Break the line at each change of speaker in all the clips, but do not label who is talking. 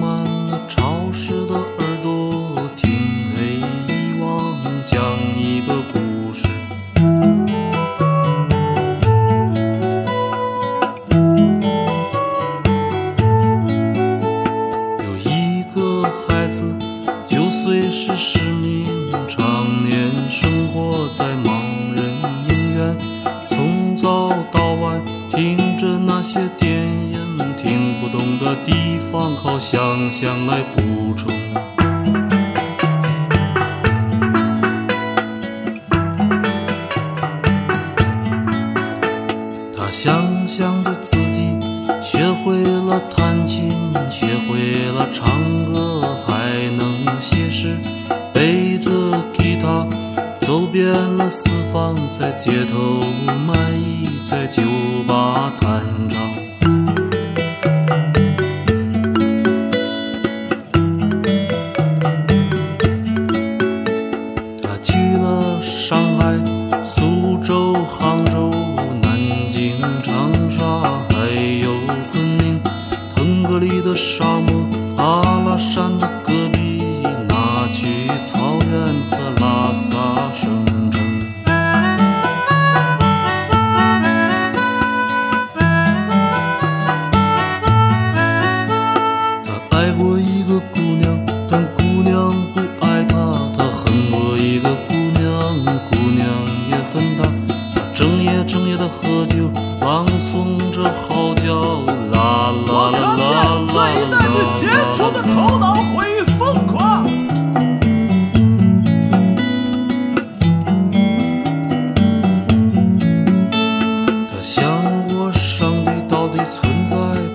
满了潮湿的耳朵，听黑遗忘讲一个故事。有一个孩子，九岁时失明，常年生活在盲人影院，从早到晚听着那些电，地方靠想象来补充。他想象着自己学会了弹琴，学会了唱歌，还能写诗，背着吉他走遍了四方，在街头卖艺，在酒吧弹唱。里的沙漠、阿拉善的戈壁，那曲草原和拉萨省城。他爱过一个姑娘，但姑娘不爱他；他恨过一个姑娘，姑娘也恨他。他整夜整夜的喝酒，朗诵着嚎叫，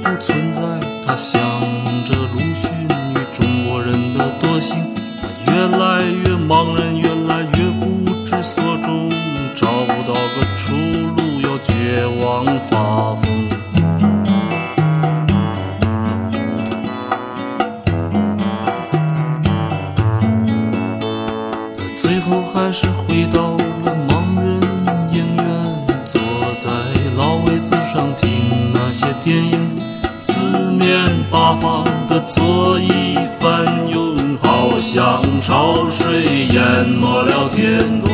不存在？他想着鲁迅与中国人的德行。他越来越茫然，越来越不知所终，找不到个出路，要绝望发疯。他最后还是回到了盲人影院，坐在老位子上听那些电影，八方的座椅翻涌，好像潮水淹没了天空。